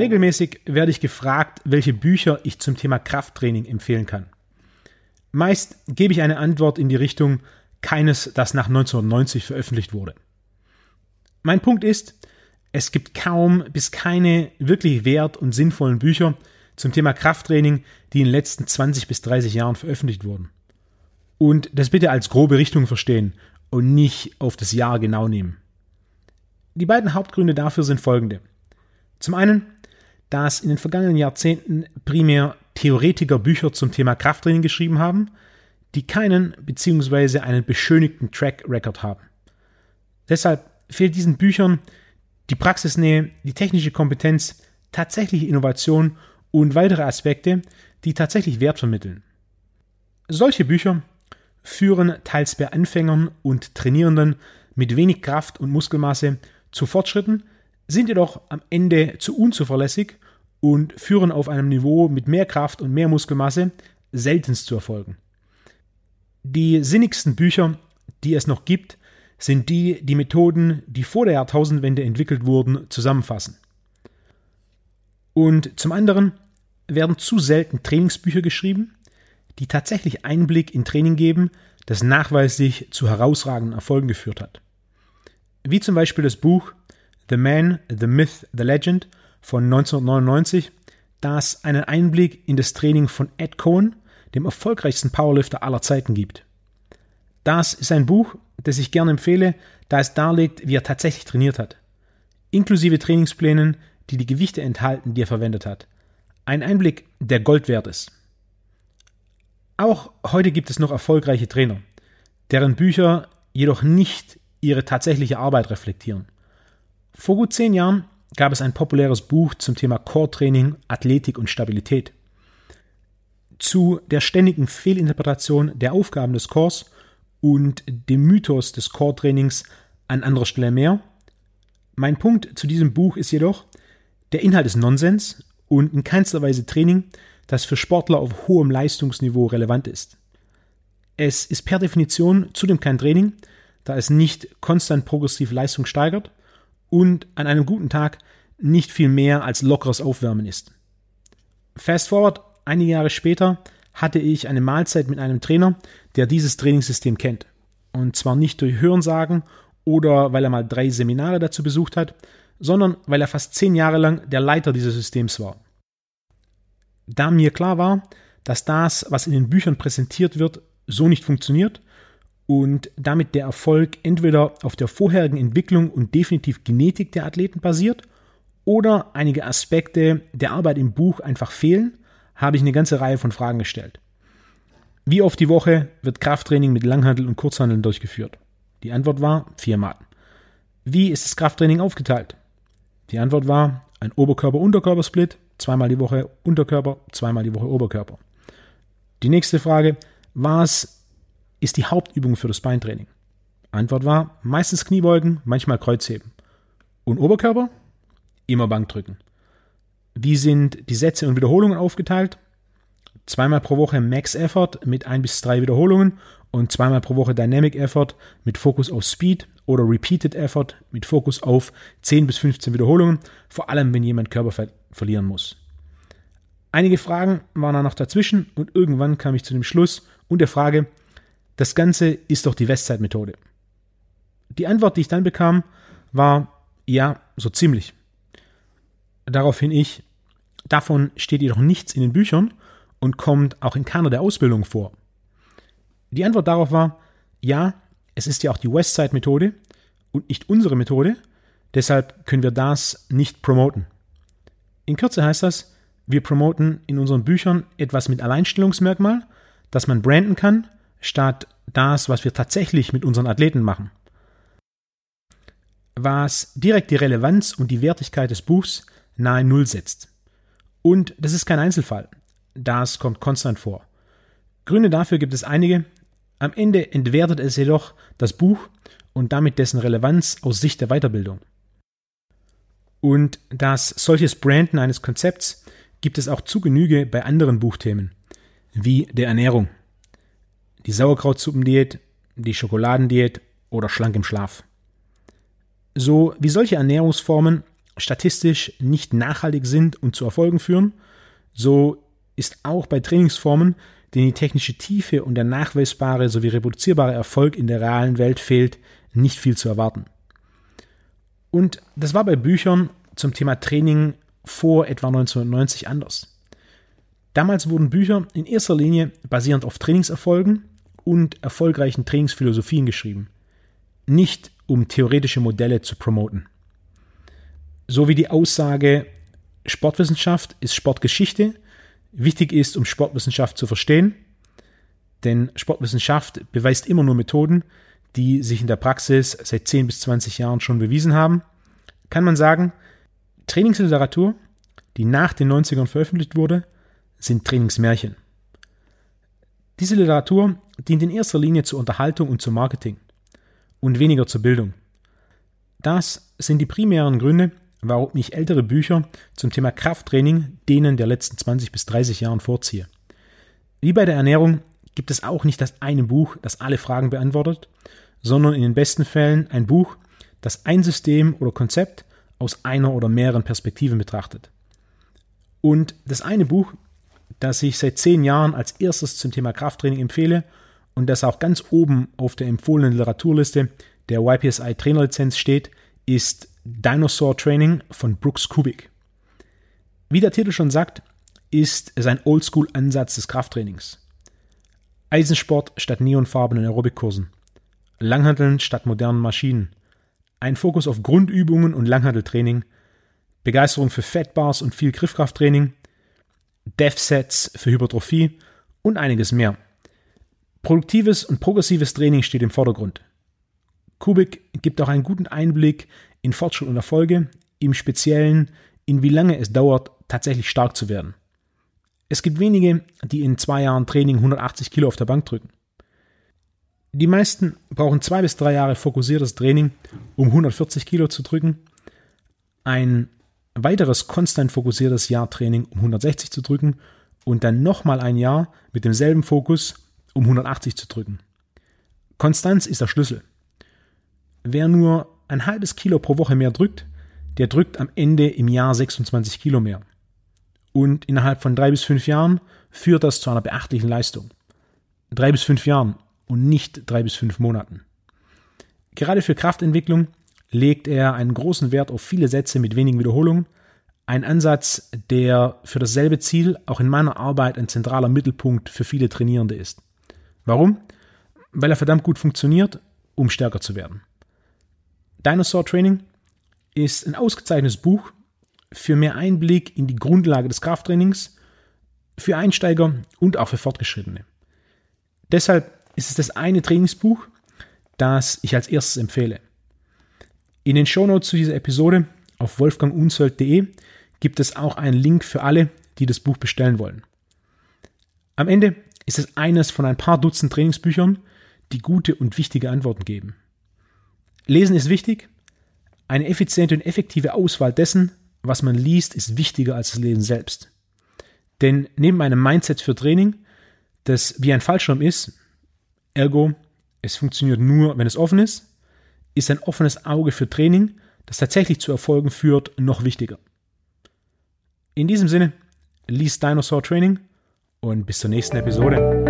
Regelmäßig werde ich gefragt, welche Bücher ich zum Thema Krafttraining empfehlen kann. Meist gebe ich eine Antwort in die Richtung keines, das nach 1990 veröffentlicht wurde. Mein Punkt ist, es gibt kaum bis keine wirklich wert und sinnvollen Bücher zum Thema Krafttraining, die in den letzten 20 bis 30 Jahren veröffentlicht wurden. Und das bitte als grobe Richtung verstehen und nicht auf das Jahr genau nehmen. Die beiden Hauptgründe dafür sind folgende. Zum einen, dass in den vergangenen Jahrzehnten primär Theoretiker Bücher zum Thema Krafttraining geschrieben haben, die keinen bzw. einen beschönigten Track Record haben. Deshalb fehlt diesen Büchern die Praxisnähe, die technische Kompetenz, tatsächliche Innovation und weitere Aspekte, die tatsächlich Wert vermitteln. Solche Bücher führen teils bei Anfängern und Trainierenden mit wenig Kraft und Muskelmasse zu Fortschritten, sind jedoch am Ende zu unzuverlässig und führen auf einem Niveau mit mehr Kraft und mehr Muskelmasse seltenst zu Erfolgen. Die sinnigsten Bücher, die es noch gibt, sind die, die Methoden, die vor der Jahrtausendwende entwickelt wurden, zusammenfassen. Und zum anderen werden zu selten Trainingsbücher geschrieben, die tatsächlich Einblick in Training geben, das nachweislich zu herausragenden Erfolgen geführt hat. Wie zum Beispiel das Buch The Man, The Myth, The Legend von 1999, das einen Einblick in das Training von Ed Cohen, dem erfolgreichsten Powerlifter aller Zeiten gibt. Das ist ein Buch, das ich gerne empfehle, da es darlegt, wie er tatsächlich trainiert hat. Inklusive Trainingsplänen, die die Gewichte enthalten, die er verwendet hat. Ein Einblick, der Gold wert ist. Auch heute gibt es noch erfolgreiche Trainer, deren Bücher jedoch nicht ihre tatsächliche Arbeit reflektieren. Vor gut zehn Jahren gab es ein populäres Buch zum Thema Core-Training, Athletik und Stabilität. Zu der ständigen Fehlinterpretation der Aufgaben des Cores und dem Mythos des Core-Trainings an anderer Stelle mehr. Mein Punkt zu diesem Buch ist jedoch, der Inhalt ist Nonsens und in keinster Weise Training, das für Sportler auf hohem Leistungsniveau relevant ist. Es ist per Definition zudem kein Training, da es nicht konstant progressiv Leistung steigert und an einem guten Tag nicht viel mehr als lockeres Aufwärmen ist. Fast forward, einige Jahre später hatte ich eine Mahlzeit mit einem Trainer, der dieses Trainingssystem kennt. Und zwar nicht durch Hörensagen oder weil er mal drei Seminare dazu besucht hat, sondern weil er fast zehn Jahre lang der Leiter dieses Systems war. Da mir klar war, dass das, was in den Büchern präsentiert wird, so nicht funktioniert und damit der Erfolg entweder auf der vorherigen Entwicklung und definitiv Genetik der Athleten basiert oder einige Aspekte der Arbeit im Buch einfach fehlen, habe ich eine ganze Reihe von Fragen gestellt. Wie oft die Woche wird Krafttraining mit Langhandel und Kurzhandeln durchgeführt? Die Antwort war viermal. Wie ist das Krafttraining aufgeteilt? Die Antwort war ein Oberkörper-Unterkörper-Split, zweimal die Woche Unterkörper, zweimal die Woche Oberkörper. Die nächste Frage, was ist die Hauptübung für das Beintraining? Antwort war meistens Kniebeugen, manchmal Kreuzheben. Und Oberkörper? Immer Bankdrücken. Wie sind die Sätze und Wiederholungen aufgeteilt? Zweimal pro Woche Max Effort mit ein bis drei Wiederholungen und zweimal pro Woche Dynamic Effort mit Fokus auf Speed oder Repeated Effort mit Fokus auf 10 bis 15 Wiederholungen, vor allem wenn jemand Körperfett verlieren muss. Einige Fragen waren da noch dazwischen und irgendwann kam ich zu dem Schluss und der Frage, das Ganze ist doch die Westside-Methode. Die Antwort, die ich dann bekam, war ja, so ziemlich. Daraufhin ich, davon steht jedoch nichts in den Büchern und kommt auch in keiner der Ausbildungen vor. Die Antwort darauf war, ja, es ist ja auch die Westside-Methode und nicht unsere Methode, deshalb können wir das nicht promoten. In Kürze heißt das, wir promoten in unseren Büchern etwas mit Alleinstellungsmerkmal, das man branden kann, statt das, was wir tatsächlich mit unseren Athleten machen. Was direkt die Relevanz und die Wertigkeit des Buchs nahe Null setzt. Und das ist kein Einzelfall. Das kommt konstant vor. Gründe dafür gibt es einige. Am Ende entwertet es jedoch das Buch und damit dessen Relevanz aus Sicht der Weiterbildung. Und das solches Branden eines Konzepts gibt es auch zu Genüge bei anderen Buchthemen, wie der Ernährung. Die Sauerkrautsuppendiät, die Schokoladendiät oder schlank im Schlaf. So wie solche Ernährungsformen statistisch nicht nachhaltig sind und zu Erfolgen führen, so ist auch bei Trainingsformen, denen die technische Tiefe und der nachweisbare sowie reproduzierbare Erfolg in der realen Welt fehlt, nicht viel zu erwarten. Und das war bei Büchern zum Thema Training vor etwa 1990 anders. Damals wurden Bücher in erster Linie basierend auf Trainingserfolgen und erfolgreichen Trainingsphilosophien geschrieben, nicht um theoretische Modelle zu promoten. So wie die Aussage, Sportwissenschaft ist Sportgeschichte, wichtig ist, um Sportwissenschaft zu verstehen, denn Sportwissenschaft beweist immer nur Methoden, die sich in der Praxis seit 10 bis 20 Jahren schon bewiesen haben, kann man sagen, Trainingsliteratur, die nach den 90ern veröffentlicht wurde, sind Trainingsmärchen. Diese Literatur dient in erster Linie zur Unterhaltung und zum Marketing und weniger zur Bildung. Das sind die primären Gründe, warum ich ältere Bücher zum Thema Krafttraining denen der letzten 20 bis 30 Jahren vorziehe. Wie bei der Ernährung gibt es auch nicht das eine Buch, das alle Fragen beantwortet, sondern in den besten Fällen ein Buch, das ein System oder Konzept aus einer oder mehreren Perspektiven betrachtet. Und das eine Buch, das ich seit zehn Jahren als erstes zum Thema Krafttraining empfehle und das auch ganz oben auf der empfohlenen Literaturliste der YPSI Trainerlizenz steht, ist Dinosaur Training von Brooks Kubik. Wie der Titel schon sagt, ist es ein Oldschool-Ansatz des Krafttrainings. Eisensport statt neonfarbenen Aerobikkursen. Langhanteln statt modernen Maschinen. Ein Fokus auf Grundübungen und Langhanteltraining. Begeisterung für Fettbars und viel Griffkrafttraining. Dev-Sets für Hypertrophie und einiges mehr. Produktives und progressives Training steht im Vordergrund. Kubik gibt auch einen guten Einblick in Fortschritt und Erfolge, im Speziellen in wie lange es dauert, tatsächlich stark zu werden. Es gibt wenige, die in zwei Jahren Training 180 Kilo auf der Bank drücken. Die meisten brauchen zwei bis drei Jahre fokussiertes Training, um 140 Kilo zu drücken. Ein weiteres konstant fokussiertes Jahr Training, um 160 zu drücken. Und dann nochmal ein Jahr mit demselben Fokus, um 180 zu drücken. Konstanz ist der Schlüssel. Wer nur ein halbes Kilo pro Woche mehr drückt, der drückt am Ende im Jahr 26 Kilo mehr. Und innerhalb von drei bis fünf Jahren führt das zu einer beachtlichen Leistung. Drei bis fünf Jahren und nicht drei bis fünf Monaten. Gerade für Kraftentwicklung legt er einen großen Wert auf viele Sätze mit wenigen Wiederholungen, ein Ansatz, der für dasselbe Ziel auch in meiner Arbeit ein zentraler Mittelpunkt für viele Trainierende ist. Warum? Weil er verdammt gut funktioniert, um stärker zu werden. Dinosaur Training ist ein ausgezeichnetes Buch für mehr Einblick in die Grundlage des Krafttrainings, für Einsteiger und auch für Fortgeschrittene. Deshalb ist es das eine Trainingsbuch, das ich als erstes empfehle. In den Shownotes zu dieser Episode auf wolfgangunsold.de gibt es auch einen Link für alle, die das Buch bestellen wollen. Am Ende ist es eines von ein paar Dutzend Trainingsbüchern, die gute und wichtige Antworten geben. Lesen ist wichtig. Eine effiziente und effektive Auswahl dessen, was man liest, ist wichtiger als das Lesen selbst. Denn neben einem Mindset für Training, das wie ein Fallschirm ist, ergo, es funktioniert nur, wenn es offen ist, ist ein offenes Auge für Training, das tatsächlich zu Erfolgen führt, noch wichtiger. In diesem Sinne, liest Dinosaur Training und bis zur nächsten Episode.